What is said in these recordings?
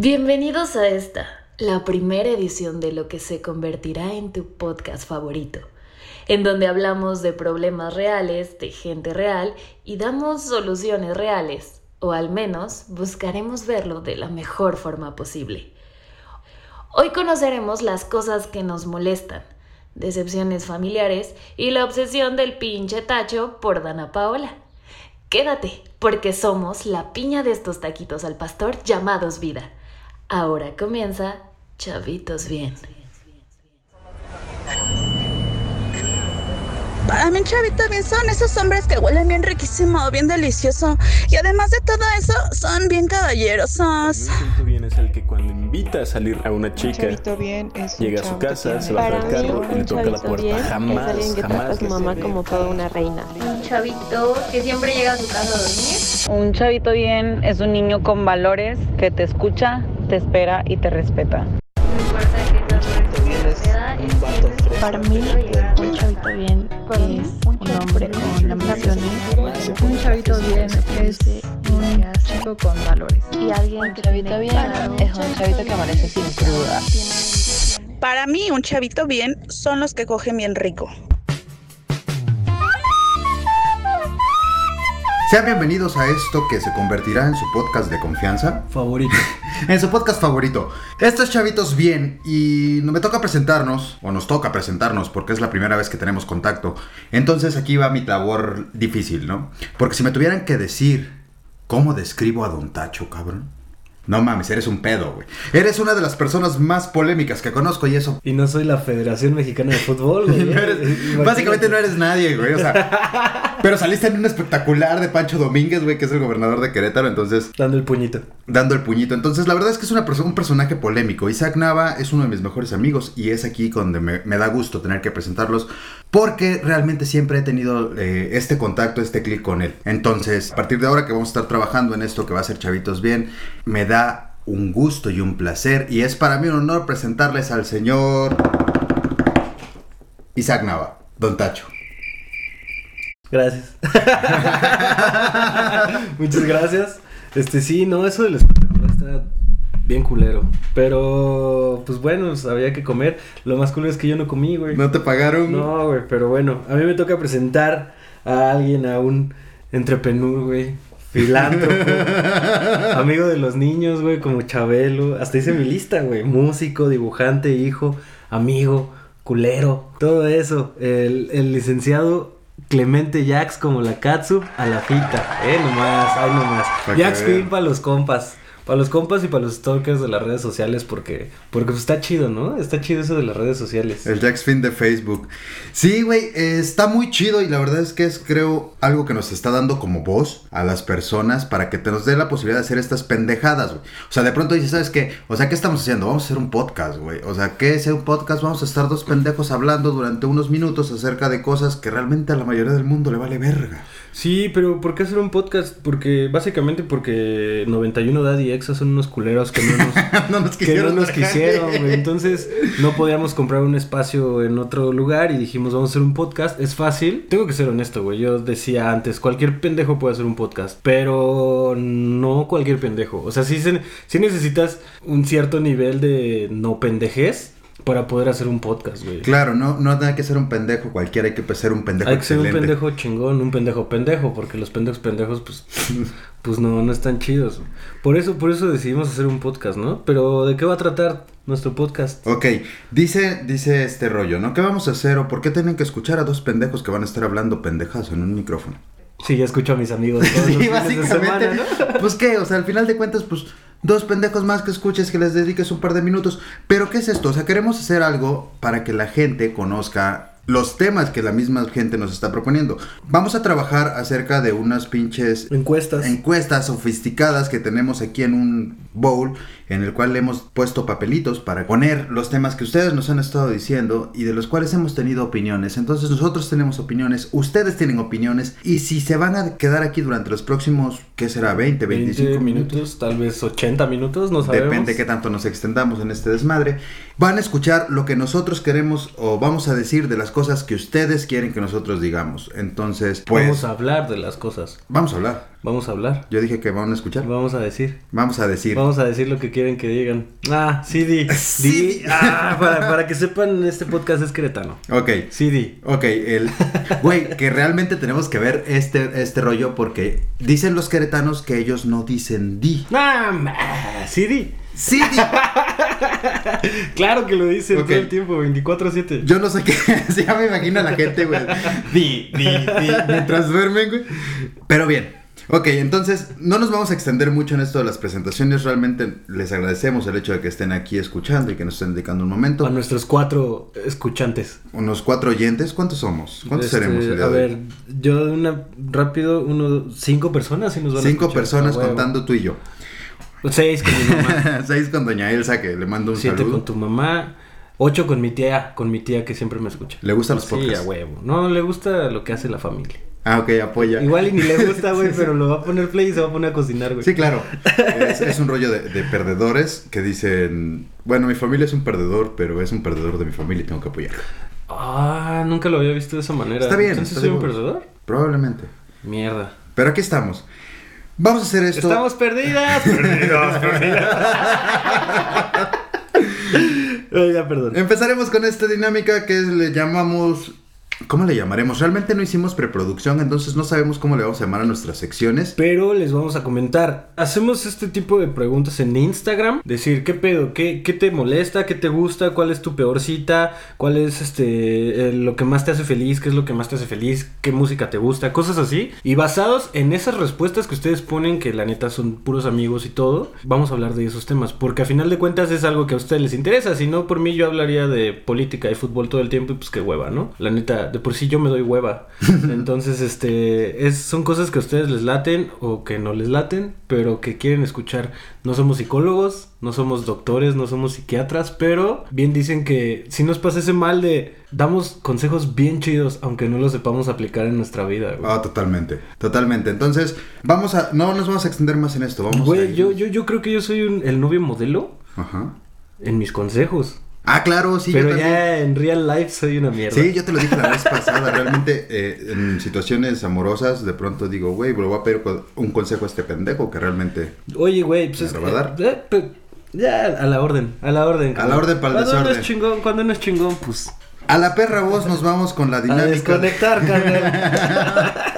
Bienvenidos a esta, la primera edición de lo que se convertirá en tu podcast favorito, en donde hablamos de problemas reales, de gente real y damos soluciones reales, o al menos buscaremos verlo de la mejor forma posible. Hoy conoceremos las cosas que nos molestan, decepciones familiares y la obsesión del pinche tacho por Dana Paola. Quédate, porque somos la piña de estos taquitos al pastor llamados vida. Ahora comienza Chavitos Bien. Para mí, chavito, bien son esos hombres que huelen bien riquísimo, bien delicioso. Y además de todo eso, son bien caballerosos. Un chavito bien es el que cuando invita a salir a una chica, chavito bien es un llega a su casa, que se baja del carro y le toca la chavito puerta. bien Jamás, alguien que trata jamás. a su que mamá como toda una reina. un chavito que siempre llega a su casa a dormir. Un chavito bien es un niño con valores que te escucha, te espera y te respeta. No importa que Para mí, un chavito bien es un hombre con ambiciones Un chavito bien es un chico con valores. y alguien que tiene claro es un chavito que amanece sin cruda. Para mí, un chavito bien son los que cogen bien rico. Sean bienvenidos a esto que se convertirá en su podcast de confianza. Favorito. En su podcast favorito. Esto es Chavitos Bien y me toca presentarnos, o nos toca presentarnos porque es la primera vez que tenemos contacto. Entonces aquí va mi labor difícil, ¿no? Porque si me tuvieran que decir cómo describo a Don Tacho, cabrón. No mames, eres un pedo, güey. Eres una de las personas más polémicas que conozco y eso... Y no soy la Federación Mexicana de Fútbol, güey. no eres- básicamente no eres nadie, güey. O sea, pero saliste en un espectacular de Pancho Domínguez, güey, que es el gobernador de Querétaro, entonces Dando el puñito. dando el puñito. Entonces, la verdad es que es una perso- un personaje polémico. Isaac Nava es uno de mis mejores amigos y es aquí donde me, me da gusto tener que presentarlos porque realmente siempre he tenido eh, este contacto, este clic con él. Entonces, a partir de ahora que vamos a estar trabajando en esto que va a ser Chavitos Bien, me da un gusto y un placer y es para mí un honor presentarles al señor Isaac Nava, Don Tacho. Gracias. Muchas gracias. Este sí, no, eso del espectacular está bien culero. Pero, pues bueno, pues, había que comer. Lo más culero es que yo no comí, güey. ¿No te pagaron? No, güey, pero bueno, a mí me toca presentar a alguien, a un entrepreneur, güey. Filántropo, amigo de los niños, güey, como Chabelo. Hasta hice mi lista, güey. Músico, dibujante, hijo, amigo, culero, todo eso. El, el licenciado Clemente Jax como la Katsu a la fita. Eh, nomás, ay nomás. Jax. Film para los compas. Para los compas y para los stalkers de las redes sociales porque porque pues, está chido, ¿no? Está chido eso de las redes sociales. El Jax Fin de Facebook. Sí, güey, eh, está muy chido y la verdad es que es, creo, algo que nos está dando como voz a las personas para que te nos dé la posibilidad de hacer estas pendejadas, güey. O sea, de pronto dices, ¿sabes qué? O sea, ¿qué estamos haciendo? Vamos a hacer un podcast, güey. O sea, ¿qué es un podcast? Vamos a estar dos pendejos hablando durante unos minutos acerca de cosas que realmente a la mayoría del mundo le vale verga. Sí, pero ¿por qué hacer un podcast? Porque básicamente porque 91 Daddy son unos culeros que no nos, no nos que quisieron no nos quisieron. Entonces no podíamos comprar un espacio en otro lugar y dijimos, vamos a hacer un podcast. Es fácil. Tengo que ser honesto, güey. Yo decía antes, cualquier pendejo puede hacer un podcast, pero no cualquier pendejo. O sea, sí, se- sí necesitas un cierto nivel de no pendejez para poder hacer un podcast, güey. Claro, no, no hay que ser un pendejo cualquiera, hay que ser un pendejo Hay que ser un pendejo chingón, un pendejo pendejo, porque los pendejos pendejos, pues, pues no, no están chidos. Por eso, por eso decidimos hacer un podcast, ¿no? Pero ¿de qué va a tratar nuestro podcast? Ok, dice, dice este rollo, ¿no? ¿Qué vamos a hacer o por qué tienen que escuchar a dos pendejos que van a estar hablando pendejas en un micrófono? Sí, ya escucho a mis amigos todos los Sí, de básicamente. semana, ¿no? Pues qué, o sea, al final de cuentas, pues dos pendejos más que escuches, que les dediques un par de minutos. Pero ¿qué es esto? O sea, queremos hacer algo para que la gente conozca los temas que la misma gente nos está proponiendo. Vamos a trabajar acerca de unas pinches Encuestas. encuestas sofisticadas que tenemos aquí en un bowl en el cual le hemos puesto papelitos para poner los temas que ustedes nos han estado diciendo y de los cuales hemos tenido opiniones. Entonces nosotros tenemos opiniones, ustedes tienen opiniones y si se van a quedar aquí durante los próximos, ¿qué será? 20, 25 20 minutos. minutos, tal vez 80 minutos, no sabemos. Depende qué tanto nos extendamos en este desmadre. Van a escuchar lo que nosotros queremos o vamos a decir de las cosas cosas que ustedes quieren que nosotros digamos. Entonces, pues Vamos a hablar de las cosas. vamos a hablar. Vamos a hablar. Yo dije que van a escuchar. Vamos a decir. Vamos a decir. Vamos a decir lo que quieren que digan. Ah, sí, di. Sí, Di. di. Ah, para, para que sepan, este podcast es queretano. Ok. Sí, di. Ok, el güey, que realmente tenemos que ver este, este rollo porque dicen los queretanos que ellos no dicen di. Ah, sí, di. Sí, di. Claro que lo dicen todo el tiempo, 24-7. Yo no sé qué. ya me imagino a la gente, güey. Di, di, di. Mientras duermen, güey. Pero bien. Ok, entonces no nos vamos a extender mucho en esto de las presentaciones. Realmente les agradecemos el hecho de que estén aquí escuchando y que nos estén dedicando un momento. A nuestros cuatro escuchantes. Unos cuatro oyentes. ¿Cuántos somos? ¿Cuántos Este, seremos? el día A de hoy? ver, yo de una rápido, uno, cinco personas sí nos van Cinco personas contando tú y yo. Seis con mi mamá, Seis con Doña Elsa, que le mando un siete saludo. con tu mamá, ocho con mi tía, con mi tía que siempre me escucha. ¿Le gustan los Sí, podcasts? a huevo. No, le gusta lo que hace la familia. Ah, ok, apoya. Igual y ni le gusta, güey, pero lo va a poner play y se va a poner a cocinar, güey. Sí, claro. Es, es un rollo de, de perdedores que dicen, bueno, mi familia es un perdedor, pero es un perdedor de mi familia y tengo que apoyarlo. Ah, nunca lo había visto de esa manera. Está bien, Entonces está soy un perdedor. Probablemente. Mierda. Pero aquí estamos. Vamos a hacer esto. Estamos perdidas. Perdidos, perdidas. Ya, perdón. Empezaremos con esta dinámica que le llamamos... ¿Cómo le llamaremos? Realmente no hicimos preproducción, entonces no sabemos cómo le vamos a llamar a nuestras secciones. Pero les vamos a comentar. Hacemos este tipo de preguntas en Instagram. Decir, ¿qué pedo? ¿Qué, qué te molesta? ¿Qué te gusta? ¿Cuál es tu peor cita? ¿Cuál es este eh, lo que más te hace feliz? ¿Qué es lo que más te hace feliz? ¿Qué música te gusta? Cosas así. Y basados en esas respuestas que ustedes ponen, que la neta son puros amigos y todo, vamos a hablar de esos temas. Porque a final de cuentas es algo que a ustedes les interesa. Si no, por mí yo hablaría de política y fútbol todo el tiempo y pues qué hueva, ¿no? La neta, de por sí yo me doy hueva. Entonces, este, es, son cosas que a ustedes les laten o que no les laten, pero que quieren escuchar. No somos psicólogos, no somos doctores, no somos psiquiatras, pero bien dicen que si nos pasa ese mal de damos consejos bien chidos, aunque no los sepamos aplicar en nuestra vida. Ah, totalmente, totalmente. Entonces, vamos a... No nos vamos a extender más en esto, vamos. Güey, yo, yo, yo creo que yo soy un- el novio modelo Ajá. en mis consejos. Ah, claro, sí, pero ya en real life soy una mierda. Sí, yo te lo dije la vez pasada. Realmente, eh, en situaciones amorosas, de pronto digo, güey, le voy a pedir un consejo a este pendejo que realmente. Oye, güey, pues ¿Me va a dar? eh, eh, pe- ya, a la orden, a la orden. A la orden pa'l Cuando no desorden. es chingón, cuando no es chingón, pues... A la perra voz nos vamos con la A dinámica. desconectar, carnal.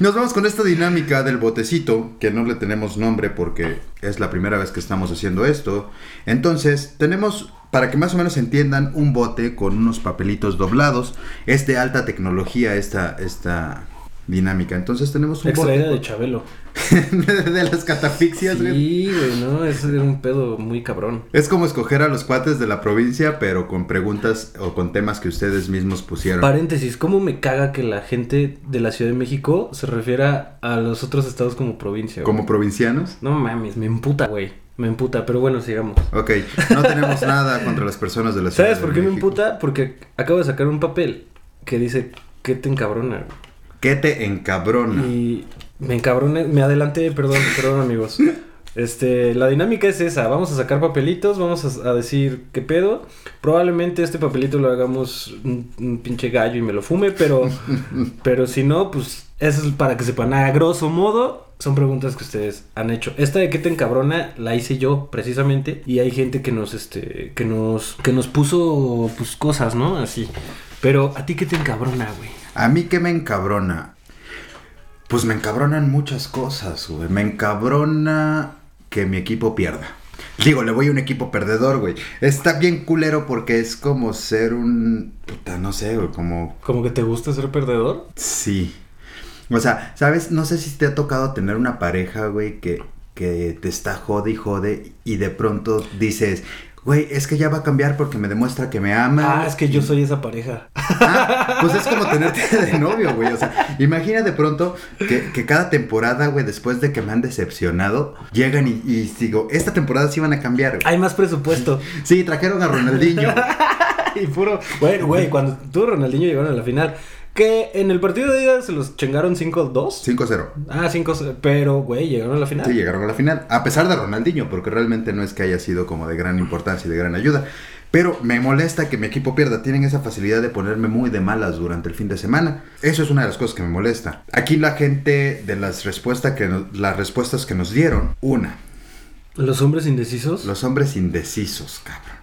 Nos vamos con esta dinámica del botecito, que no le tenemos nombre porque es la primera vez que estamos haciendo esto. Entonces, tenemos, para que más o menos entiendan, un bote con unos papelitos doblados. Es de alta tecnología esta, esta dinámica. Entonces tenemos un Extraída de bote Chabelo. de, las catafixias, güey. Sí, güey, no, es un pedo muy cabrón. Es como escoger a los cuates de la provincia, pero con preguntas o con temas que ustedes mismos pusieron. Paréntesis, ¿cómo me caga que la gente de la Ciudad de México se refiera a los otros estados como provincia? güey? Como provincianos. No mames, me emputa, güey. Me emputa, pero bueno, sigamos. Ok, no tenemos nada contra las personas de la ciudad. ¿Sabes de por qué me emputa? Porque acabo de sacar un papel que dice, ¿qué te encabrona? güey? ¿Qué te encabrona? Y me encabroné, me adelanté, perdón, perdón amigos. Este, la dinámica es esa, vamos a sacar papelitos, vamos a, a decir qué pedo. Probablemente este papelito lo hagamos un, un pinche gallo y me lo fume, pero, pero si no, pues eso es para que sepan. A grosso modo, son preguntas que ustedes han hecho. Esta de qué te encabrona la hice yo precisamente y hay gente que nos, este, que nos, que nos puso, pues cosas, ¿no? Así. Pero a ti qué te encabrona, güey. A mí que me encabrona. Pues me encabronan muchas cosas, güey. Me encabrona que mi equipo pierda. Digo, le voy a un equipo perdedor, güey. Está bien culero porque es como ser un... Puta, no sé, güey, como... ¿Como que te gusta ser perdedor? Sí. O sea, ¿sabes? No sé si te ha tocado tener una pareja, güey, que, que te está jode y jode y de pronto dices, güey, es que ya va a cambiar porque me demuestra que me ama. Ah, es que yo soy esa pareja. Ah, pues es como tenerte de novio, güey. O sea, imagina de pronto que, que cada temporada, güey, después de que me han decepcionado, llegan y, y digo, esta temporada sí van a cambiar. güey". Hay más presupuesto. Sí, trajeron a Ronaldinho. y puro. Bueno, güey, cuando tú y Ronaldinho llegaron a la final. Que en el partido de ida se los chingaron 5-2. 5-0. Ah, 5 Pero, güey, llegaron a la final. Sí, llegaron a la final. A pesar de Ronaldinho, porque realmente no es que haya sido como de gran importancia y de gran ayuda. Pero me molesta que mi equipo pierda. Tienen esa facilidad de ponerme muy de malas durante el fin de semana. Eso es una de las cosas que me molesta. Aquí la gente de las respuestas que nos, las respuestas que nos dieron, una, Los hombres indecisos. los hombres indecisos, cabrón.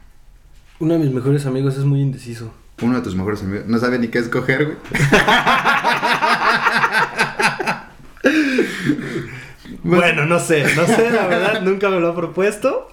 Uno de mis mejores amigos es muy indeciso. Uno de tus mejores amigos no sabe ni qué escoger, güey. Bueno, no sé, no sé, la verdad, nunca me lo ha propuesto.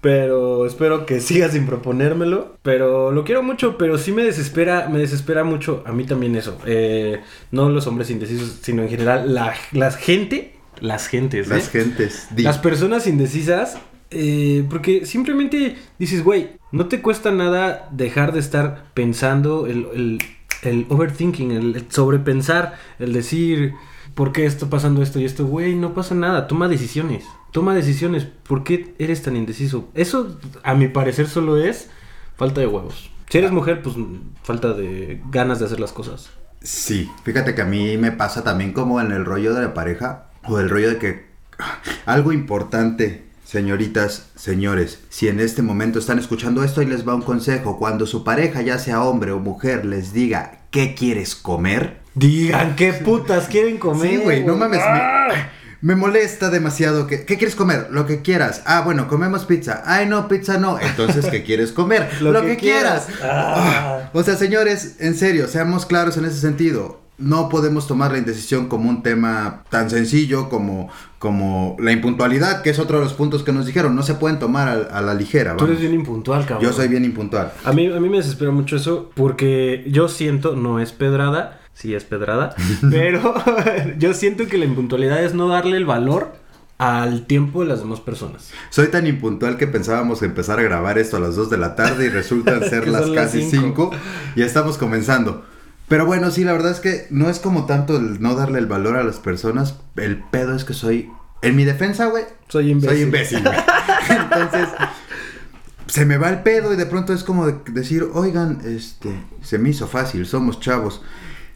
Pero espero que siga sin proponérmelo. Pero lo quiero mucho, pero sí me desespera, me desespera mucho a mí también eso. Eh, no los hombres indecisos, sino en general la, la gente, las gentes, ¿eh? Las gentes. di. Las personas indecisas, eh, porque simplemente dices, güey, no te cuesta nada dejar de estar pensando el, el, el overthinking, el, el sobrepensar, el decir, ¿por qué está pasando esto y esto? Güey, no pasa nada, toma decisiones, toma decisiones, ¿por qué eres tan indeciso? Eso, a mi parecer, solo es falta de huevos. Si eres mujer, pues falta de ganas de hacer las cosas. Sí, fíjate que a mí me pasa también como en el rollo de la pareja o el rollo de que algo importante, señoritas, señores, si en este momento están escuchando esto y les va un consejo, cuando su pareja, ya sea hombre o mujer, les diga ¿qué quieres comer? Digan, ¿qué putas quieren comer? Sí, güey, no mames. ¡Ah! Me, me molesta demasiado que ¿qué quieres comer? Lo que quieras. Ah, bueno, comemos pizza. Ay, no, pizza no. Entonces, ¿qué quieres comer? Lo, que, quieras. Ah. O sea, señores, en serio, seamos claros en ese sentido. No podemos tomar la indecisión como un tema tan sencillo como, como la impuntualidad, que es otro de los puntos que nos dijeron. No se pueden tomar a, a la ligera. Tú eres bien impuntual, cabrón. Yo soy bien impuntual. A mí, a mí me desespera mucho eso porque yo siento, no es pedrada, sí es pedrada, pero yo siento que la impuntualidad es no darle el valor al tiempo de las demás personas. Soy tan impuntual que pensábamos empezar a grabar esto a las 2 de la tarde y resultan ser las casi cinco. 5 y estamos comenzando. Pero bueno, sí, la verdad es que no es como tanto el no darle el valor a las personas, el pedo es que soy, en mi defensa, güey, Soy imbécil. soy imbécil. güey. Entonces, se me va el pedo y de pronto es como de- decir, oigan, este, se me hizo fácil, somos chavos.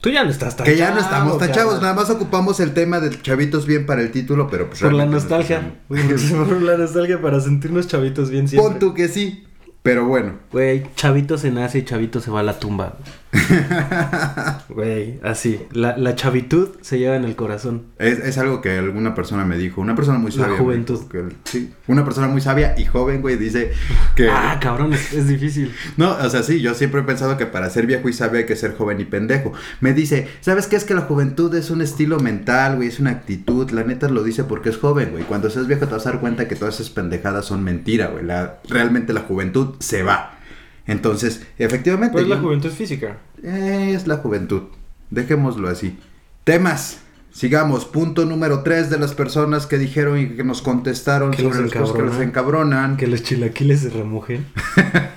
Tú ya no estás tan que ya no estamos tan chavos, nada más ocupamos el tema de chavitos bien para el título, pero pues Por la no nostalgia. Por la nostalgia para sentirnos chavitos bien siempre. Pon tú que sí, pero bueno. Güey, chavito se nace y chavito se va a la tumba. Güey, así. La, la chavitud se lleva en el corazón. Es, es algo que alguna persona me dijo, una persona muy La sabia. juventud. dijo que- sí, una persona muy sabia y joven, güey, dice que... Ah, cabrón, es, es difícil. No, o sea, sí, yo siempre he pensado que para ser viejo y sabio hay que ser joven y pendejo. Me dice, ¿sabes qué es que la juventud es un estilo mental, güey? Es una actitud. La neta lo dice porque es joven, güey. Cuando seas viejo te vas a dar cuenta que todas esas pendejadas son mentira, güey. La, realmente la juventud se va. Entonces, efectivamente... Pues la yo- juventud física. Es la juventud. Dejémoslo así. Temas. Sigamos. Punto número 3 de las personas que dijeron y que nos contestaron Que sobre los cosas que les encabronan. Que los chilaquiles se remojen.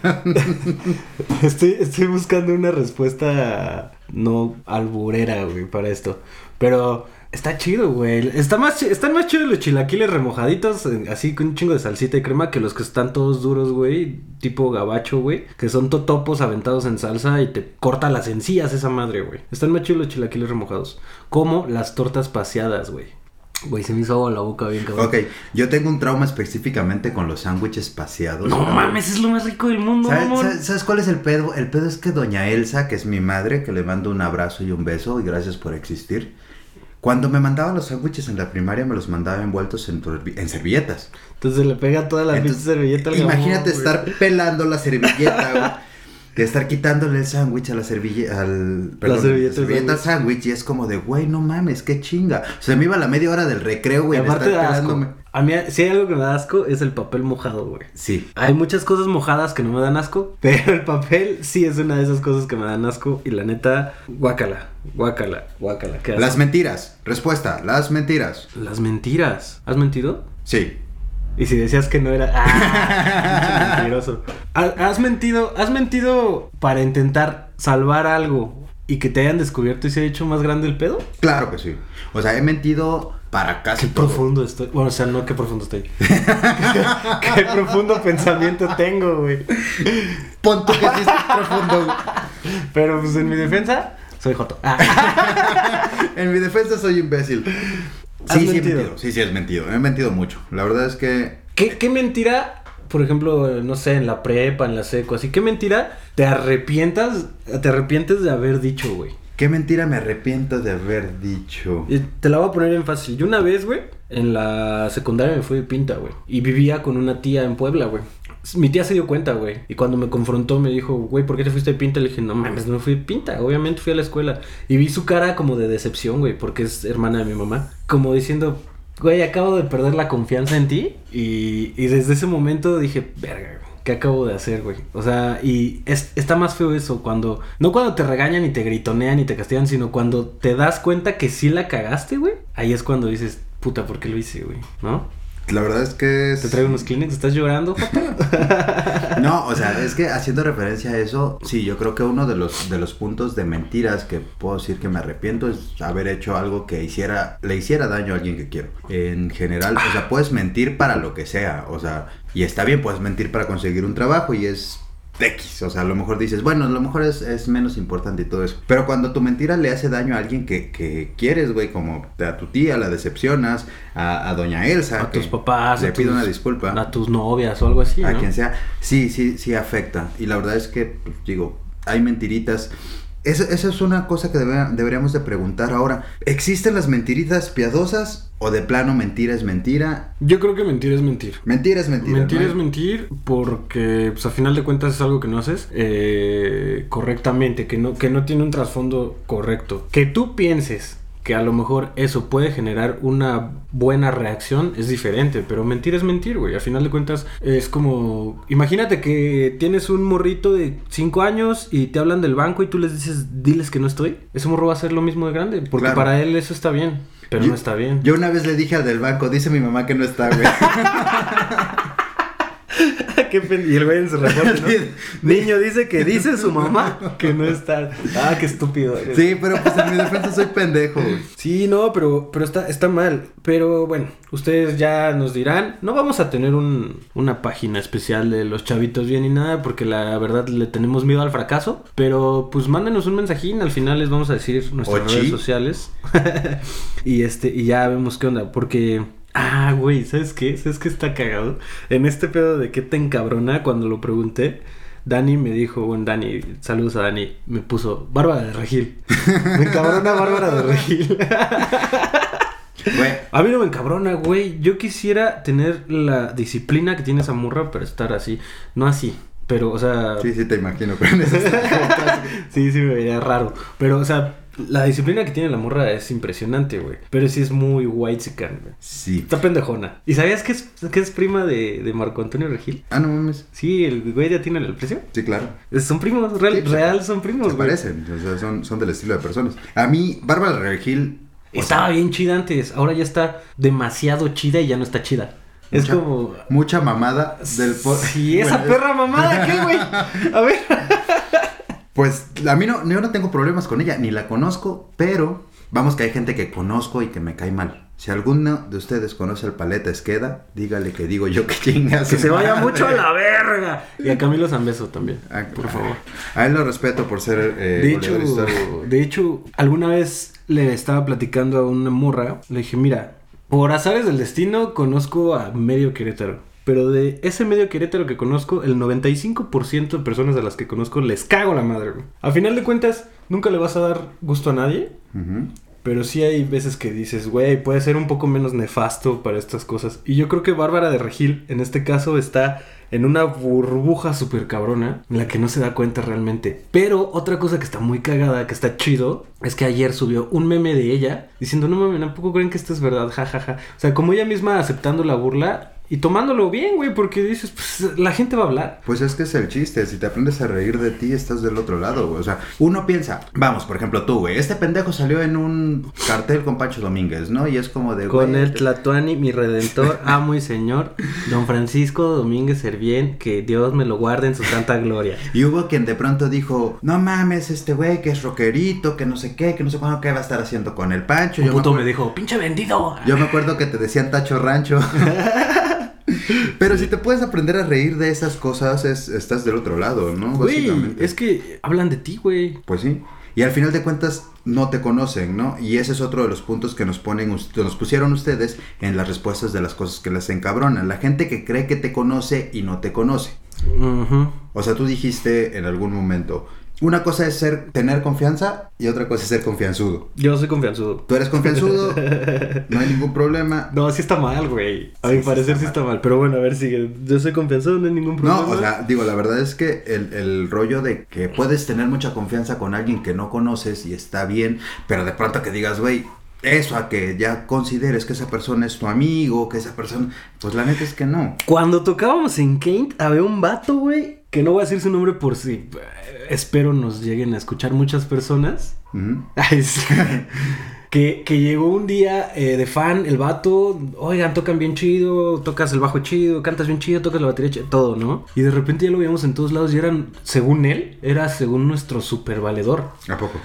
estoy, estoy buscando una respuesta no alburera, güey, para esto. Pero está chido, güey. Está más, están más chidos los chilaquiles remojaditos, así con un chingo de salsita y crema, que los que están todos duros, güey. Tipo gabacho, güey. Que son totopos aventados en salsa y te corta las encías esa madre, güey. Están más chidos los chilaquiles remojados. Como las tortas paseadas, güey. Güey, se me hizo agua la boca bien cabrón. Ok, yo tengo un trauma específicamente con los sándwiches paseados. No mames, es lo más rico del mundo, ¿Sabes, mamón. sabes- sabes cuál es el pedo? El pedo es que doña Elsa, que es mi madre, que le mando un abrazo y un beso y gracias por existir. Cuando me mandaba los sándwiches en la primaria me los mandaba envueltos en, servilletas. Entonces le pega toda la Entonces, servilleta al Imagínate estar pelando la servilleta, güey. De estar quitándole el sándwich a la servilleta, al, perdón, servilleta al servilleta al sándwich. y es como de, güey, no mames, qué chinga. O sea, me iba a la media hora del recreo, güey, de estar pelándome. A mí, si hay algo que me da asco, es el papel mojado, güey. Sí. Hay muchas cosas mojadas que no me dan asco, pero el papel sí es una de esas cosas que me dan asco. Y la neta, guácala, guácala, guácala. ¿Qué Las mentiras. Respuesta, las mentiras. Las mentiras. ¿Has mentido? Sí. Y si decías que no era. ¡Ah! mentiroso. Ha- ¿Has mentido? ¿Has mentido para intentar salvar algo y que te hayan descubierto y se haya hecho más grande el pedo? Claro que sí. O sea, he mentido para casi Qué todo. profundo estoy. Bueno, o sea, no qué profundo estoy. qué profundo pensamiento tengo, güey. Pon tú que sí es profundo. güey. Pero pues en mi defensa, soy Joto. Ah. En mi defensa soy imbécil. ¿Has Sí, sí mentido. Sí, sí, es mentido. He mentido mucho. La verdad es que ¿Qué, qué mentira por ejemplo, no sé, en la prepa, en la seco, así, ¿qué mentira te arrepientas, te arrepientes de haber dicho, güey? ¿Qué mentira me arrepiento de haber dicho? Te la voy a poner en fácil. Yo una vez, güey, en la secundaria me fui de pinta, güey. Y vivía con una tía en Puebla, güey. Mi tía se dio cuenta, güey. Y cuando me confrontó me dijo, güey, ¿por qué te fuiste de pinta? Le dije, no mames, no me fui de pinta. Obviamente fui a la escuela. Y vi su cara como de decepción, güey, porque es hermana de mi mamá. Como diciendo, güey, acabo de perder la confianza en ti. Y, y desde ese momento dije, verga, güey. ¿Qué acabo de hacer, güey? O sea, y es, está más feo eso cuando... No cuando te regañan y te gritonean y te castigan, sino cuando te das cuenta que sí la cagaste, güey. Ahí es cuando dices, puta, ¿por qué lo hice, güey? ¿No? La verdad es que... es- Te traigo unos Kleenex, ¿estás llorando, papá? No, o sea, es que haciendo referencia a eso, sí, yo creo que uno de los, de los puntos de mentiras que puedo decir que me arrepiento es haber hecho algo que hiciera, le hiciera daño a alguien que quiero. En general, o sea, puedes mentir para lo que sea, o sea, y está bien, puedes mentir para conseguir un trabajo y es X, o sea, a lo mejor dices, bueno, a lo mejor es, es menos importante y todo eso. Pero cuando tu mentira le hace daño a alguien que, que quieres, güey, como a tu tía, la decepcionas, a, a doña Elsa, A que tus papás, le pido tus- una disculpa A tus novias o algo así, a ¿no? quien sea, sí, sí, sí afecta. Y la verdad es que, pues, digo, hay mentiritas. Eso, eso es una cosa que debe- deberíamos de preguntar ahora. ¿Existen las mentiritas piadosas o de plano mentira es mentira? Yo creo que mentir es mentir. Mentira es mentira. Mentir ¿no? es mentir porque, pues, a final de cuentas es algo que no haces eh, correctamente, que no, que no tiene un trasfondo correcto. Que tú pienses que a lo mejor eso puede generar una buena reacción es diferente, pero mentir es mentir, güey. A final de cuentas es como, imagínate que tienes un morrito de 5 años y te hablan del banco y tú les dices, diles que no estoy. Ese morro va a ser lo mismo de grande, porque Claro. para él eso está bien, pero Yo- no está bien. Yo una vez le dije al del banco, dice mi mamá que no está, güey. Qué Y el güey en su reporte, ¿no? Niño dice que dice su mamá que no está. Ah, qué estúpido. eres. sí, pero pues en mi defensa soy pendejo, güey. Sí, no, pero, pero está, está mal. Pero bueno, ustedes ya nos dirán. No vamos a tener un- una página especial de los chavitos bien ni nada, porque la verdad le tenemos miedo al fracaso. Pero pues mándenos un mensajín, al final les vamos a decir nuestras Ochi. redes sociales. y este, y ya vemos qué onda. Porque. Ah, güey, ¿sabes qué? ¿Sabes qué está cagado? En este pedo de qué te encabrona cuando lo pregunté. Dani me dijo, bueno, Dani, saludos a Dani, me puso Bárbara de Regil. Me encabrona Bárbara de Regil. Güey, A mí no me encabrona, güey. Yo quisiera tener la disciplina que tiene esa morra para estar así. No así, pero, o sea. sí, sí te imagino, pero en sí, sí me vería raro. Pero, o sea, la disciplina que tiene la morra es impresionante, güey. Pero sí es muy white güey. Sí. Está pendejona. ¿Y sabías que es, que es prima de, de Marco Antonio Regil? Ah, no mames. Sí, el güey ya tiene el precio. Sí, claro. Son primos, real, Sí, pues, real son primos, Se güey. parecen, o sea, son, son del estilo de personas. A mí, Bárbara Regil. Estaba bien chida antes, ahora ya está demasiado chida y ya no está chida. Es como... Mucha mamada del Sí, esa Bueno, perra mamada, ¿qué, güey? A ver. Pues a mí no, yo no tengo problemas con ella, ni la conozco, pero vamos que hay gente que conozco y que me cae mal. Si alguno de ustedes conoce al Paleta Esqueda, dígale que digo yo que chingas. Que se vaya mucho a la verga. Y a Camilo Zambeso también, Ah, por favor. A él lo respeto por ser eh, De hecho, de hecho, alguna vez le estaba platicando a una morra, le dije, mira, por azares del destino conozco a medio Querétaro. Pero de ese medio Querétaro que conozco, el 95% de personas a las que conozco les cago la madre, güey. A final de cuentas, nunca le vas a dar gusto a nadie. Ujú. Pero sí hay veces que dices, güey, puede ser un poco menos nefasto para estas cosas. Y yo creo que Bárbara de Regil, en este caso, está en una burbuja súper cabrona en la que no se da cuenta realmente. Pero otra cosa que está muy cagada, que está chido, es que ayer subió un meme de ella diciendo, no mames, tampoco creen que esto es verdad, jajaja. O sea, como ella misma aceptando la burla y tomándolo bien, güey, porque dices, pues la gente va a hablar. Pues es que es el chiste, si te aprendes a reír de ti, estás del otro lado, güey. O sea, uno piensa, vamos, por ejemplo, tú, güey, este pendejo salió en un cartel con Pancho Domínguez, ¿no? Y es como de, Con güey, el Tlatuani, mi redentor, amo y señor, don Francisco Domínguez Servién, que Dios me lo guarde en su santa gloria. Y hubo quien de pronto dijo, no mames, este güey que es rockerito, que no sé qué, que no sé cuándo, qué va a estar haciendo con el Pancho. Un Yo puto me, dijo, pinche vendido. yo me acuerdo que te decían Tacho Rancho. Pero si te puedes aprender a reír de esas cosas, es, estás del otro lado, ¿no? Güey, Básicamente. es que hablan de ti, güey. Pues sí. Y al final de cuentas no te conocen, ¿no? Y ese es otro de los puntos que nos ponen, us- nos pusieron ustedes en las respuestas de las cosas que les encabronan. La gente que cree que te conoce y no te conoce. O sea, tú dijiste en algún momento, una cosa es ser, tener confianza y otra cosa es ser confianzudo. Yo soy confianzudo. Tú eres confianzudo, no hay ningún problema. No, sí está mal, güey. A mi sí parecer está sí está mal. Pero bueno, a ver, sigue. Yo soy confianzudo, no hay ningún problema. No, o sea, digo, la verdad es que el, el rollo de que puedes tener mucha confianza con alguien que no conoces y está bien, pero de pronto que digas, güey, eso a que ya consideres que esa persona es tu amigo, que esa persona, pues la neta es que no. Cuando tocábamos en Kent, había un vato, güey, que no voy a decir su nombre por si espero nos lleguen a escuchar muchas personas. Que, que llegó un día eh, de fan, el vato, oigan, tocan bien chido, tocas el bajo chido, cantas bien chido, tocas la batería chido, todo, ¿no? Y de repente ya lo veíamos en todos lados y eran, según él, era según nuestro super valedor. ¿A poco?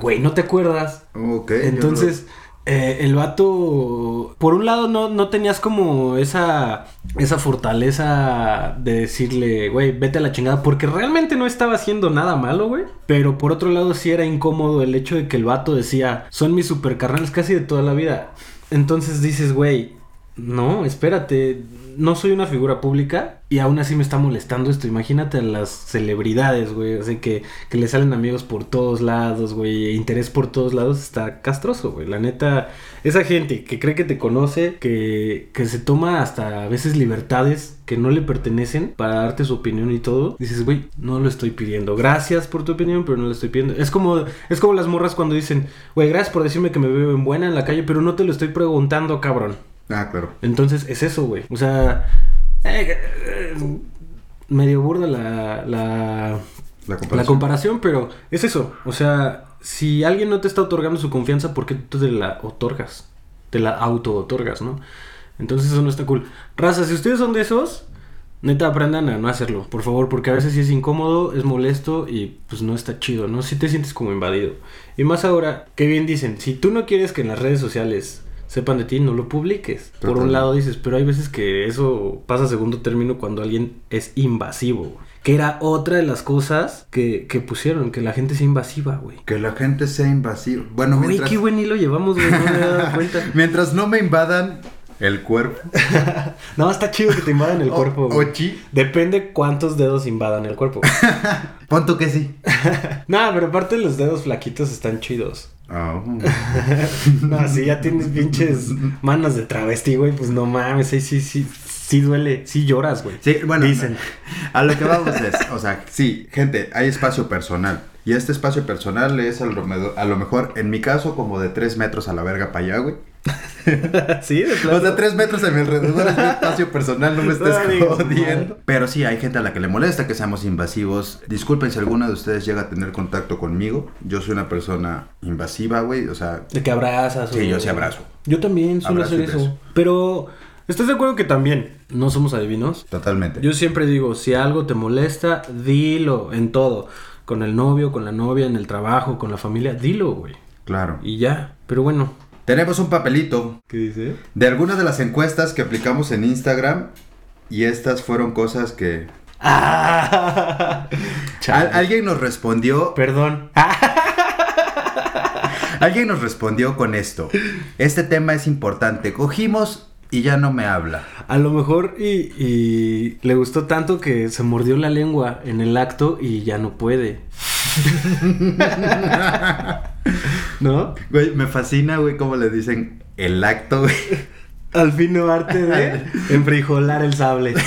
Güey, ¿no te acuerdas? Ok. yo Entonces, eh, el vato, por un lado, no, no tenías como esa, esa fortaleza de decirle, güey, vete a la chingada, porque realmente no estaba haciendo nada malo, güey. Pero por otro lado, sí era incómodo el hecho de que el vato decía, son mis super carnales casi de toda la vida. Entonces dices, güey, no, espérate, no soy una figura pública y aún así me está molestando esto. Imagínate a las celebridades, güey, sea, que, que le salen amigos por todos lados, güey, interés por todos lados, está castroso, güey. La neta, esa gente que cree que te conoce, que, que se toma hasta a veces libertades que no le pertenecen para darte su opinión y todo, dices, güey, no lo estoy pidiendo. Gracias por tu opinión, pero no lo estoy pidiendo. Es como, es como las morras cuando dicen, güey, gracias por decirme que me veo en buena en la calle, pero no te lo estoy preguntando, cabrón. Ah, claro. Entonces es eso, güey. O sea, eh, eh, medio burda la, la, La la comparación. pero es eso. O sea, si alguien no te está otorgando su confianza, ¿por qué tú te la otorgas? Te la auto-otorgas, ¿no? Entonces eso no está cool. Raza, si ustedes son de esos, neta aprendan a no hacerlo, por favor, porque a veces sí es incómodo, es molesto y pues no está chido, ¿no? Si te sientes como invadido. Y más ahora, que bien dicen, si tú no quieres que en las redes sociales sepan de ti, no lo publiques. Por un lado dices, pero hay veces que eso pasa a segundo término cuando alguien es invasivo. Que era otra de las cosas que, que pusieron, que la gente sea invasiva, güey. Que la gente sea invasiva. Bueno, mientras, qué buen hilo llevamos, güey, no me he dado cuenta. mientras no me invadan el cuerpo. No, está chido que te invadan el O- cuerpo, güey. o chi. Depende cuántos dedos invadan el cuerpo. Pon tú que sí. no, pero aparte los dedos flaquitos están chidos. Ah, No, si ya tienes pinches manos de travesti, güey, pues no mames, ahí sí, sí, sí duele, sí lloras, güey. Sí, bueno, Dicen. a lo que vamos es, o sea, sí, gente, hay espacio personal. Y este espacio personal es a lo, a lo mejor, en mi caso, como de 3 metros a la verga para allá, güey. sí, de plano. O sea, 3 metros a mi alrededor es mi espacio personal, no me estés No jodiendo. Pero sí, hay gente a la que le molesta que seamos invasivos. Disculpen si alguno de ustedes llega a tener contacto conmigo. Yo soy una persona invasiva, güey. O sea, De que abrazas. Sí, o- yo sí abrazo. Yo también suelo Abrazo hacer eso. Pero, ¿estás de acuerdo que también no somos adivinos? totalmente. Yo siempre digo, si algo te molesta, dilo en todo. Con el novio, con la novia, en el trabajo, con la familia, dilo, güey. Claro. Y ya. Pero bueno. Tenemos un papelito ¿Qué dice? de algunas de las encuestas que aplicamos en Instagram. Y estas fueron cosas que... Ah, Al- alguien nos respondió... Perdón. Alguien nos respondió con esto. Este tema es importante. Cogimos y ya no me habla. A lo mejor y, y le gustó tanto que se mordió la lengua en el acto y ya no puede. ¿No? Güey, me fascina, güey, cómo le dicen el acto, güey. Al fino arte de enfrijolar el sable.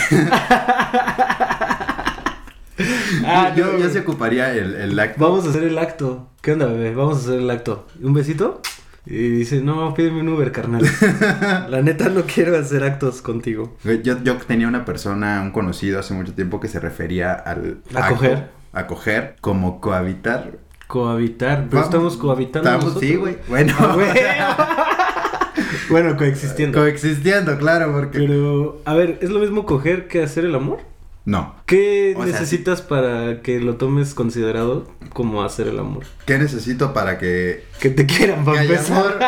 Ah, yo, no, yo se ocuparía el, el acto. Vamos a hacer el acto. ¿Qué onda, bebé? Vamos a hacer el acto. ¿Un besito? Y dice, no, pídeme un Uber, carnal. La neta no quiero hacer actos contigo. Yo, yo tenía una persona, un conocido hace mucho tiempo que se refería al... A acto, coger. A coger como cohabitar. Cohabitar. Pero Vamos- estamos cohabitando. Estamos, sí, güey. Bueno. Ah, güey. bueno, coexistiendo. Coexistiendo, claro, porque... Pero, a ver, ¿es lo mismo coger que hacer el amor? No. ¿Qué O sea, necesitas para que lo tomes considerado como hacer el amor? ¿Qué necesito para que... Que te quieran, que para haya empezar. amor?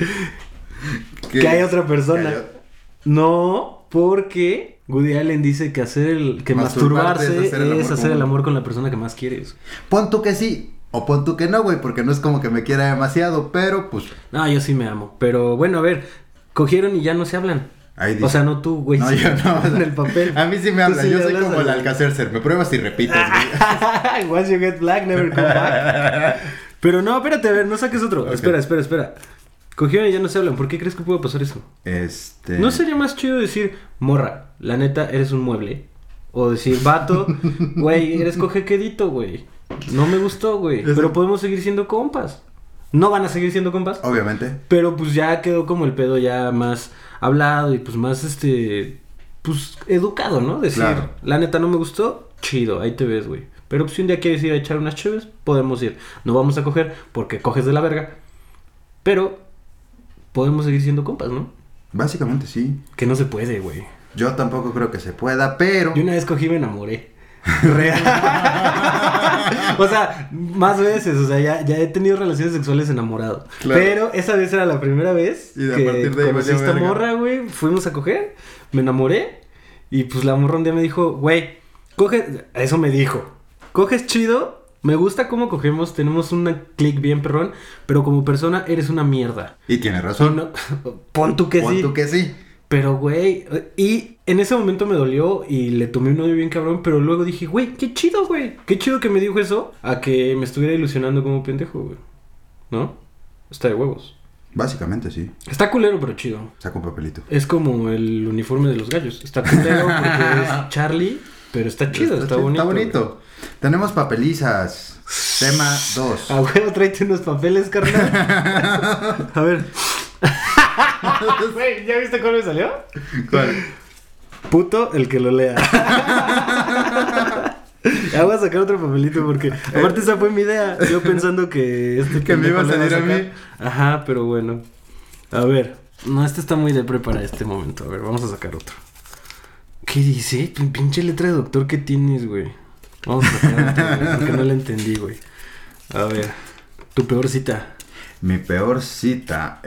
Que hay otra persona. que haya- No, porque Woody Allen dice que hacer el que Masturbarte masturbarse es hacer el amor es hacer con- el amor con la persona que más quieres. Pon tú que sí, O pon tú que no, güey, porque no es como que me quiera demasiado, pero pues No, yo sí me amo. Pero bueno, a ver, cogieron y ya no se hablan. Ahí dice. O sea, no tú, güey. no, sí, yo no. En el papel. A mí sí me habla, sí yo soy como el al- Alcacercer, me pruebas y repites, güey. Once you get black, never come back. Pero no, espérate, a ver, no saques otro. Espera, espera, espera. Cogieron y ya no se hablan. ¿Por qué crees que puede pasar eso? Este. ¿No sería más chido decir, morra, la neta, eres un mueble? O decir, vato, güey, eres cojequedito, güey. No me gustó, güey. Pero podemos seguir siendo compas. No van a seguir siendo compas. Obviamente. Pero pues ya quedó como el pedo ya más hablado y pues más este pues educado, ¿no? Decir, Claro. la neta no me gustó, chido, ahí te ves, güey. Pero pues si un día quieres ir a echar unas chéves, podemos ir. No vamos a coger porque coges de la verga. Pero podemos seguir siendo compas, ¿no? Básicamente sí. Que no se puede, güey. Yo tampoco creo que se pueda, pero. Yo una vez cogí y me enamoré. Real. o sea, más veces, o sea, ya, ya he tenido relaciones sexuales enamorado. Claro. Pero esa vez era la primera vez Y de a que partir de ahí conocí esta verga. morra, güey. Fuimos a coger, me enamoré. Y pues la morra un día me dijo, güey, coge, eso me dijo, coges chido, me gusta cómo cogemos, tenemos un click bien perrón, pero como persona eres una mierda. Y tiene Y razón. no- pon tú que Pon sí. tú que sí. Pero, güey, y en ese momento me dolió y le tomé un odio bien cabrón, pero luego dije, güey, qué chido, güey. Qué chido que me dijo eso a que me estuviera ilusionando como pendejo, güey. ¿No? Está de huevos. Básicamente sí. Está culero, pero chido. Saca un papelito. Es como el uniforme de los gallos. Está culero porque es Charlie, pero está chido, está, chido, bonito. Está bonito. Tenemos papelizas. Tema 2. güey. A huevo, tráete unos papeles, carnal. a ver. Güey, ¿ya viste cuál me salió? ¿Cuál? Puto el que lo lea. Ya voy a sacar otro papelito porque aparte esa fue mi idea. Yo pensando que este Que me iba a salir a sacar. Ajá, pero bueno. A ver. No, este está muy depre para este momento. A ver, vamos a sacar otro. ¿Qué dice? Pin- Pinche letra de doctor que tienes, güey. Vamos a sacar otro, güey, porque no le entendí, güey. A ver. Tu peor cita. Mi peor cita,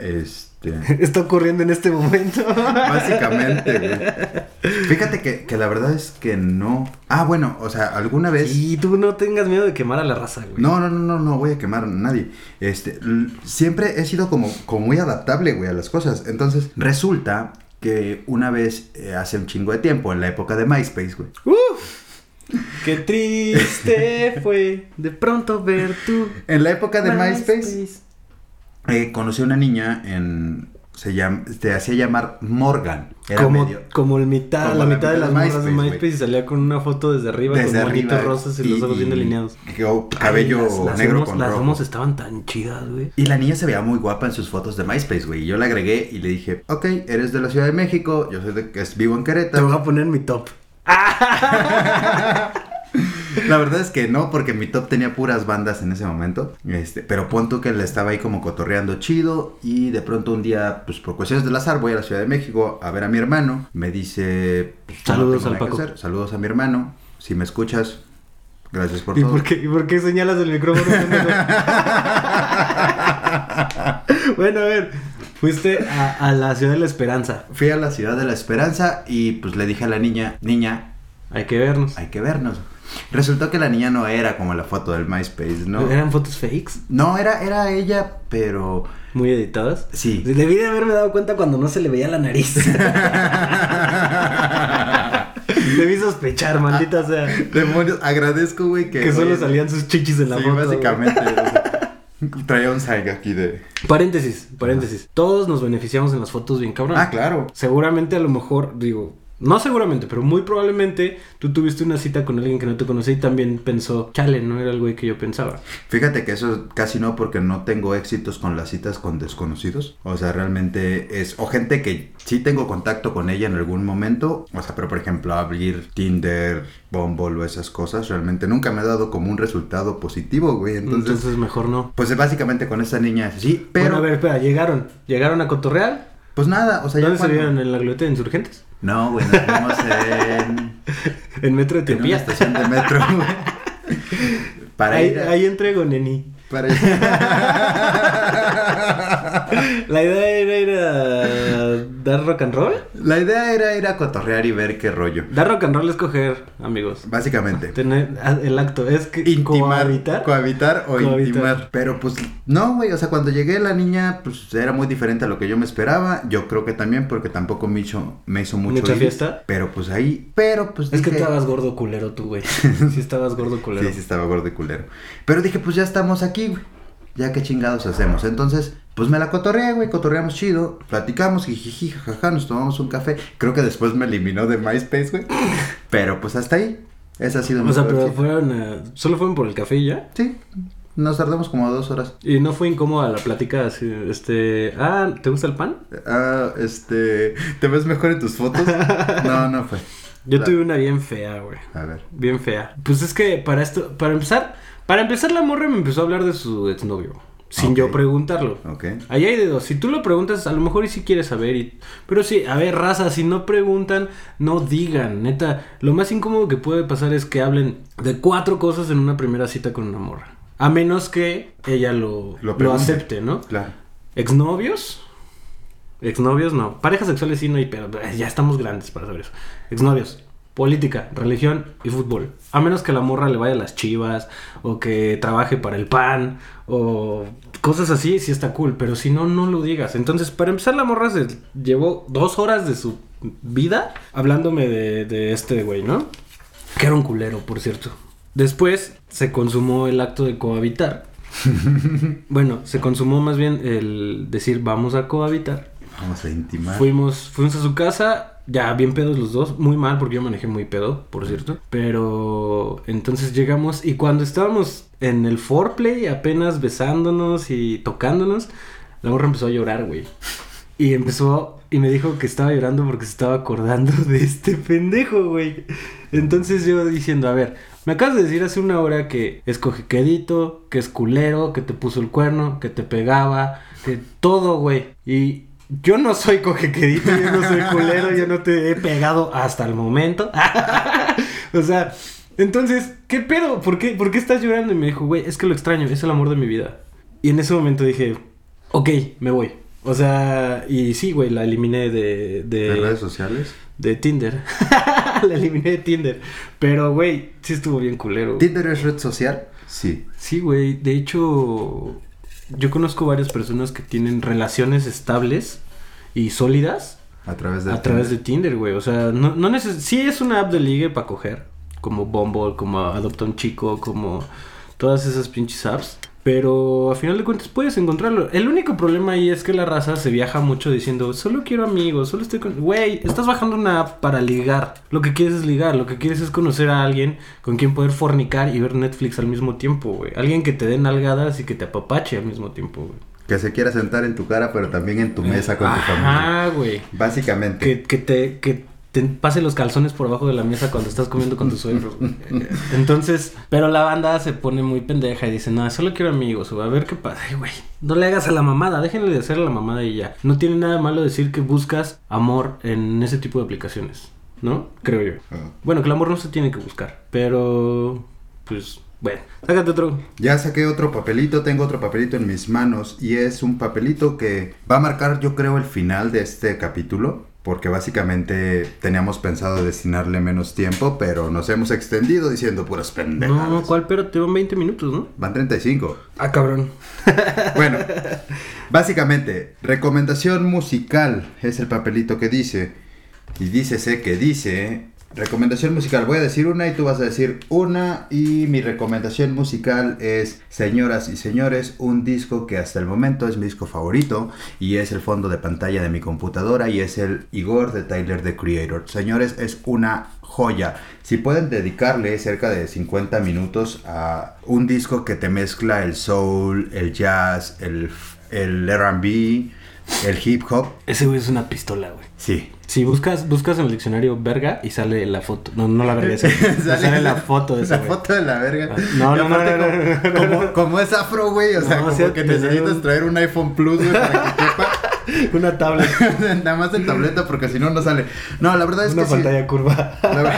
este. Está ocurriendo en este momento. Básicamente, güey. Fíjate que, que la verdad es que no. Ah, bueno, o sea, alguna vez. Y tú no tengas miedo de quemar a la raza, güey. No, no, no, no, no voy a quemar a nadie. Este, siempre he sido como, como muy adaptable, güey, a las cosas. Entonces, resulta que una vez, eh, hace un chingo de tiempo, en la época de MySpace, güey. ¡Uf! Qué triste fue de pronto ver tu En la época de MySpace, eh, conocí a una niña en... Se, llama, se hacía llamar Morgan. Era como, medio... como el mitad, como la mitad de las morras de MySpace, y salía con una foto desde arriba Desde con monitos arriba, rosas y, los ojos bien delineados. y o- cabello Ay, las- las negro homos- con Las rojo. homos estaban tan chidas, güey. Y la niña se veía muy guapa en sus fotos de MySpace, güey. Y yo la agregué y le dije, ok, eres de la Ciudad de México, yo soy de que vivo en Te Querétaro. voy a poner mi top. La verdad es que no, porque mi top tenía puras bandas en ese momento. Este, pero pon tú que le estaba ahí como cotorreando chido. Y de pronto un día, pues por cuestiones del azar, voy a la Ciudad de México a ver a mi hermano. Me dice, pues, Saludos al Paco. Saludos a mi hermano. Si me escuchas, gracias por ¿Y todo. por, qué, ¿Y por qué señalas el micrófono? bueno, a ver. Fuiste a, a la ciudad de la esperanza. Fui a la Ciudad de la Esperanza y pues le dije a la niña, niña, Hay que vernos. hay que vernos. Resultó que la niña no era como la foto del MySpace, ¿no? ¿Eran fotos fakes? No, era, era ella, pero Muy editadas. sí. Debí de haberme dado cuenta cuando no se le veía la nariz. Debí sospechar, maldita sea. Demonios, agradezco, güey, que... Que solo oye, salían sus chichis en la sí, foto. básicamente. traía un sag aquí de... Paréntesis, paréntesis. Todos nos beneficiamos en las fotos bien cabrón. Ah, claro. Seguramente a lo mejor, digo, no seguramente, pero muy probablemente tú tuviste una cita con alguien que no te conocía y también pensó, chale, no era el güey que yo pensaba. Fíjate que eso casi no porque no tengo éxitos con las citas con desconocidos. O sea, realmente es... O gente que sí tengo contacto con ella en algún momento. O sea, pero por ejemplo abrir Tinder, Bumble o esas cosas. Realmente nunca me ha dado como un resultado positivo, güey. Entonces, Entonces... mejor no. pues básicamente con esta niña así. Pero... Bueno, a ver, espera, llegaron. ¿Llegaron a Cotorreal? Pues nada, o sea, ya ¿Dónde se cuando- vieron? ¿En la glorieta de Insurgentes? No, güey, nos vimos en... ¿En Metro en una estación de metro. güey. Para ahí, ir a- ahí entrego, neni. Para ir... La idea era ir a dar rock and roll? La idea era ir a cotorrear y ver qué rollo. Dar rock and roll es coger, amigos. Básicamente. Tener ah, el acto es que Intimar, cohabitar. cohabitar o Cohabitar. intimar. Pero pues no, güey. O sea, cuando llegué la niña, pues era muy diferente a lo que yo me esperaba. Yo creo que también porque tampoco me hizo, me hizo mucho ¿Mucha ir. fiesta? Pero pues ahí, pero pues Es que estabas gordo culero tú, güey. Sí estabas gordo culero. Sí, sí estaba gordo y culero. Pero dije, pues ya estamos aquí, güey. Ya qué chingados hacemos. Entonces, pues me la cotorreé, güey. Cotorreamos chido. Platicamos, jijiji, jajaja, nos tomamos un café. Creo que después me eliminó de MySpace, güey. Pero pues hasta ahí. Esa ha sido mi O sea, pero cita. fueron, solo fueron por el café y ya. Sí. Nos tardamos como dos horas. Y no fue incómoda la plática así, este, ah, ¿te gusta el pan? Ah, este. ¿Te ves mejor en tus fotos? No, no fue. Yo La- tuve una bien fea, güey. A ver. Bien fea. Pues es que para esto, para empezar, para empezar la morra me empezó a hablar de su exnovio. Sin yo preguntarlo. Ok. Ahí hay de dos. Si tú lo preguntas, a lo mejor y si quieres saber. Y... Pero sí, a ver, raza, si no preguntan, no digan. Neta, lo más incómodo que puede pasar es que hablen de cuatro cosas en una primera cita con una morra. A menos que ella lo, Lo acepte, ¿no? Claro. ¿Exnovios? Exnovios no. Parejas sexuales sí no hay, pero ya estamos grandes para saber eso. Exnovios. Política, religión y fútbol. A menos que la morra le vaya a las chivas o que trabaje para el pan o cosas así, sí está cool. Pero si no, no lo digas. Entonces, para empezar, la morra se llevó dos horas de su vida hablándome de, de este güey, ¿no? Que era un culero, por cierto. Después se consumó el acto de cohabitar. bueno, se consumó más bien el decir vamos a cohabitar. Vamos a intimar. Fuimos, fuimos a su casa, ya bien pedos los dos, muy mal porque yo manejé muy pedo, por cierto. Pero entonces llegamos y cuando estábamos en el foreplay, apenas besándonos y tocándonos, la morra empezó a llorar, güey. Y empezó y me dijo que estaba llorando porque se estaba acordando de este pendejo, güey. Entonces yo diciendo, a ver, me acabas de decir hace una hora que es cojequedito, que es culero, que te puso el cuerno, que te pegaba, que todo, güey. Y yo no soy cojequedito, yo no soy culero, yo no te he pegado hasta el momento. o sea, entonces, ¿qué pedo? ¿Por qué, ¿Por qué estás llorando? Y me dijo, güey, es que lo extraño, es el amor de mi vida. Y en ese momento dije, ok, me voy. O sea, y sí, güey, la eliminé de... ¿De De, redes sociales? de Tinder. la eliminé de Tinder. Pero, güey, sí estuvo bien culero. ¿Tinder es red social? Sí. Sí, güey. De hecho, yo conozco varias personas que tienen relaciones estables y sólidas A través de a través de Tinder, güey. O sea, no, no neces sí es una app de ligue para coger. Como Bumble, como Adopta un Chico, como todas esas pinches apps. Pero a final de cuentas puedes encontrarlo. El único problema ahí es que la raza se viaja mucho diciendo, solo quiero amigos, solo estoy con... Güey, estás bajando una app para ligar. Lo que quieres es ligar, lo que quieres es conocer a alguien con quien poder fornicar y ver Netflix al mismo tiempo, güey. Alguien que te dé nalgadas y que te apapache al mismo tiempo, güey. Que se quiera sentar en tu cara, pero también en tu mesa con tu familia. Ajá, güey. Básicamente. Que, que te, que te pase los calzones por abajo de la mesa cuando estás comiendo con tus suegros. Entonces, pero la banda se pone muy pendeja y dice, no, solo quiero amigos, o a ver qué pasa. Ay, güey, no le hagas a la mamada, déjenle de hacer a la mamada y ya. No tiene nada malo decir que buscas amor en ese tipo de aplicaciones, ¿no? Creo yo. Ah. Bueno, que el amor no se tiene que buscar, pero, pues, bueno, sácate otro. Ya saqué otro papelito, tengo otro papelito en mis manos y es un papelito que va a marcar yo creo el final de este capítulo porque básicamente teníamos pensado destinarle menos tiempo pero nos hemos extendido diciendo puras pendejadas. No, ¿cuál? Pero te van 20 minutos, ¿no? Van 35. Ah, cabrón. Bueno, básicamente, recomendación musical es el papelito que dice. Y dícese que dice. Recomendación musical. Voy a decir una y tú vas a decir una. Y mi recomendación musical es, señoras y señores, un disco que hasta el momento es mi disco favorito. Y es el fondo de pantalla de mi computadora. Y es el Igor de Tyler the Creator. Señores, es una joya. Si pueden dedicarle cerca de 50 minutos a un disco que te mezcla el soul, el jazz, el, el RB, el hip hop. Ese güey es una pistola, güey. Sí. Si buscas, buscas en el diccionario verga y sale la foto. No, no la verga, esa. sale, la foto de ese La foto de la verga. No, Y no, no, no, como, no, como- como es afro, güey. O sea, como que sale necesitas un- traer un iPhone Plus, güey, para que quepa. Una tablet. Nada más en tableta porque si no, no sale. No, la verdad es una que sí. pantalla curva. La, ver-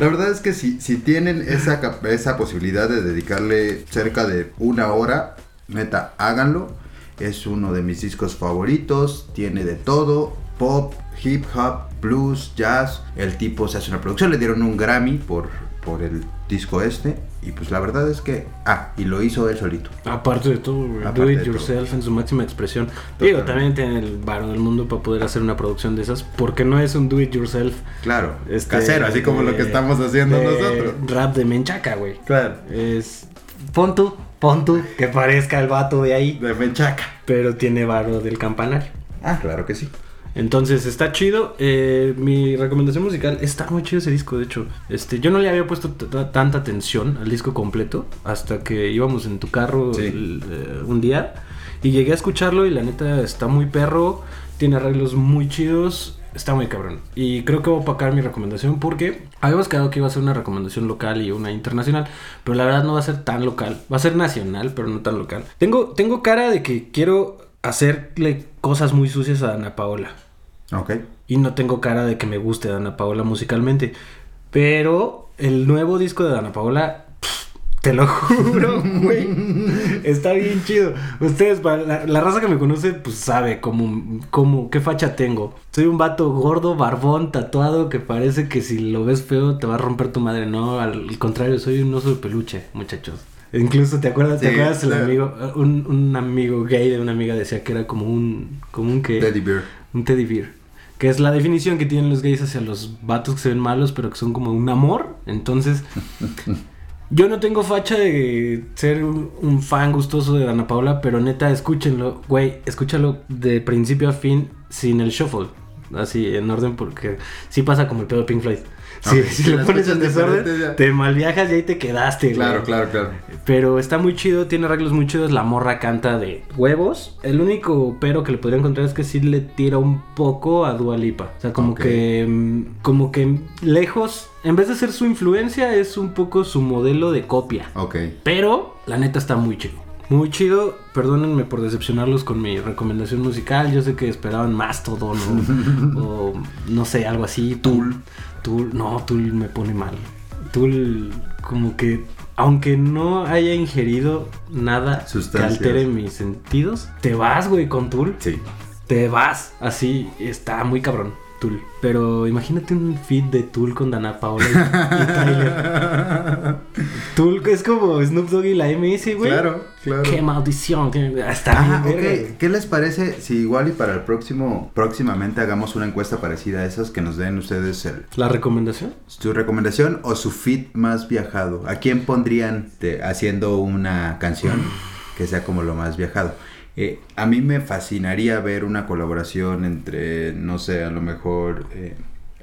la verdad es que si, si tienen esa, esa posibilidad de dedicarle cerca de una hora, neta, háganlo. Es uno de mis discos favoritos, tiene de todo pop, hip hop, blues, jazz. El tipo se hace una producción, le dieron un Grammy por, por el disco este. Y pues la verdad es que. Ah, y lo hizo él solito. Aparte de todo, Aparte do it todo. yourself en su máxima expresión. Digo, también tiene el varo del mundo para poder hacer una producción de esas, porque no es un do it yourself Claro, este, casero, así como lo que estamos haciendo de nosotros. Rap de menchaca, güey. Claro. Es. Pon tú, pon tú, que parezca el vato de ahí, De Menchaca. pero tiene varo del campanario. Ah, claro que sí. Entonces está chido. eh, mi recomendación musical está muy chido ese disco, de hecho. Este, yo no le había puesto tanta atención al disco completo hasta que íbamos en tu carro Sí. el, eh, un día y llegué a escucharlo y la neta está muy perro, tiene arreglos muy chidos, está muy cabrón. Y creo que voy a opacar mi recomendación porque habíamos quedado que iba a ser una recomendación local y una internacional, pero la verdad no va a ser tan local, va a ser nacional, pero no tan local. Tengo, tengo cara de que quiero hacerle cosas muy sucias a Ana Paola. Ok. Y no tengo cara de que me guste Dana Paola musicalmente. Pero el nuevo disco de Dana Paola, te lo juro, güey. Está bien chido. Ustedes, la, la raza que me conoce, pues sabe cómo, cómo, qué facha tengo. Soy un vato gordo, barbón, tatuado, que parece que si lo ves feo te va a romper tu madre. No, al contrario, soy un oso de peluche, muchachos. Incluso, ¿te acuerdas? ¿Te Sí, acuerdas el amigo? Un, un amigo gay de una amiga decía que era como un... Como un que... Teddy Bear. Un teddy bear. Que es la definición que tienen los gays hacia los vatos que se ven malos, pero que son como un amor. Entonces, yo no tengo facha de ser un, fan gustoso de Ana Paula, pero neta, escúchenlo, güey, escúchalo de principio a fin sin el shuffle. Así, en orden, porque sí pasa como el pedo de Pink Floyd. Si, Ok, si si lo pones en desorden, te malviajas y ahí te quedaste, güey. Claro, claro, claro. Pero está muy chido, tiene arreglos muy chidos. La morra canta de huevos. El único pero que le podría encontrar es que sí le tira un poco a Dua Lipa. O sea, como que. mm, Como que lejos. En vez de ser su influencia, es un poco su modelo de copia. Ok. Pero la neta está muy chido. Muy chido. Perdónenme por decepcionarlos con mi recomendación musical. Yo sé que esperaban más todo, ¿no? o no sé, algo así. Tool. Tool. No, Tool me pone mal. Tool como que... Aunque no haya ingerido nada que altere mis sentidos, te vas, güey, con Tool. Sí. Te vas. Así está muy cabrón. Tool. Pero imagínate un feed de Tool con Dana Paola y, y Tyler. Tool es como Snoop Dogg y la MS, güey. Claro, claro. Qué maldición. qué- Está Ah, bien, verga. ¿Qué les parece si igual y para el próximo, próximamente hagamos una encuesta parecida a esas que nos den ustedes el, ¿La recomendación? su recomendación o su fit más viajado? ¿A quién pondrían de- haciendo una canción que sea como lo más viajado? Eh, a mí me fascinaría ver una colaboración entre, no sé, a lo mejor eh,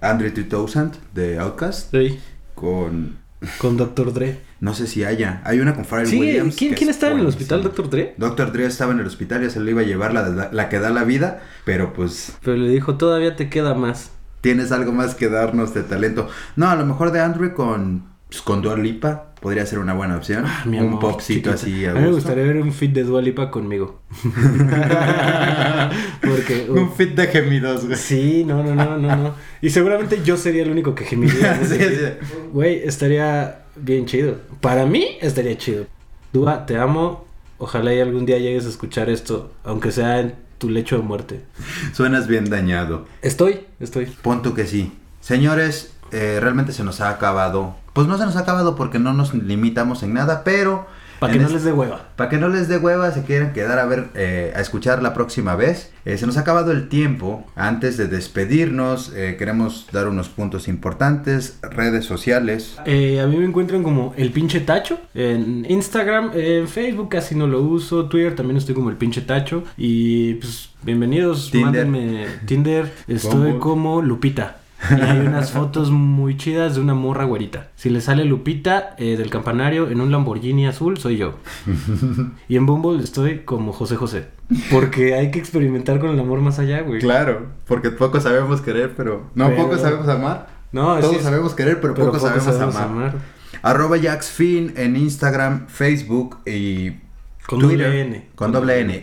Andre 3000 de Outkast Sí. con, Con Dr. Dre. no sé si haya, hay una con Pharrell Sí, Williams. ¿quién, quién es estaba en el hospital, Dr. Dre? Doctor Dre estaba en el hospital, ya se le iba a llevar la, la- la que da la vida, pero pues Pero le dijo, todavía te queda más. tienes algo más que darnos de talento. No, a lo mejor de Andrew con, pues, con Dua Lipa podría ser una buena opción. Ah, un amor, popcito chiquita. así A a mí me gustaría ver un feed de Dua Lipa conmigo. Porque... un fit de gemidos, güey. Sí, no, no, no, no, no. Y seguramente yo sería el único que gemiría. Sí, sí. Güey, estaría bien chido. Para mí estaría chido. Dua, te amo. Ojalá y algún día llegues a escuchar esto, aunque sea en tu lecho de muerte. Suenas bien dañado. Estoy, estoy. Punto que sí. Señores, eh, realmente se nos ha acabado. Pues no se nos ha acabado porque no nos limitamos en nada, pero... Para que no este- les dé hueva. Para que no les dé hueva, se quieren quedar a ver, eh, a escuchar la próxima vez. Eh, se nos ha acabado el tiempo. Antes de despedirnos, eh, queremos dar unos puntos importantes. Redes sociales. Eh, a mí me encuentran como el pinche tacho en Instagram, en Facebook casi no lo uso, Twitter también estoy como el pinche tacho y pues bienvenidos, Tinder. mándenme Tinder, estoy como Lupita. Y hay unas fotos muy chidas de una morra güerita. Si le sale Lupita eh, del campanario en un Lamborghini azul, soy yo. Y en Bumble estoy como José José. Porque hay que experimentar con el amor más allá, güey. Claro, porque poco sabemos querer, pero... No, Pero- poco sabemos amar. No, Todos sí es- sabemos querer, pero, pero poco, poco sabemos, sabemos amar. amar. Arroba JaxFin en Instagram, Facebook y Con Twitter, doble N. Con doble N.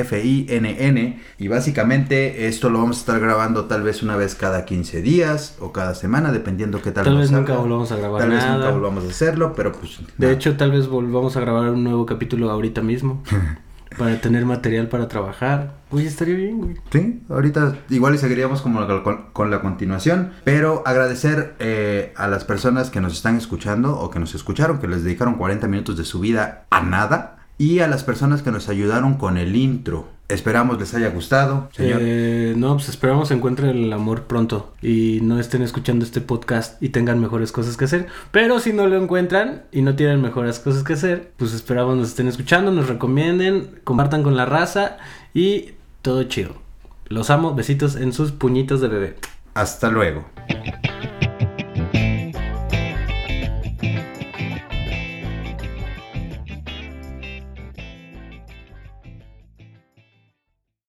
I-A-X-F-I-N-N. Y básicamente esto lo vamos a estar grabando tal vez una vez cada 15 días o cada semana, dependiendo qué tal Tal vez nunca salga. volvamos a grabar Tal vez nada. nunca volvamos a hacerlo, pero pues... De hecho, tal vez volvamos a grabar un nuevo capítulo ahorita mismo. para tener material para trabajar. Güey, estaría bien, güey. Sí, ahorita igual y seguiríamos como con, con la continuación, pero agradecer eh, a las personas que nos están escuchando o que nos escucharon, que les dedicaron 40 minutos de su vida a nada, y a las personas que nos ayudaron con el intro. Esperamos les haya gustado, señor. Eh, no, pues esperamos encuentren el amor pronto y no estén escuchando este podcast y tengan mejores cosas que hacer. Pero si no lo encuentran y no tienen mejores cosas que hacer, pues esperamos nos estén escuchando, nos recomienden, compartan con la raza y todo chido. Los amo, besitos en sus puñitos de bebé. Hasta luego.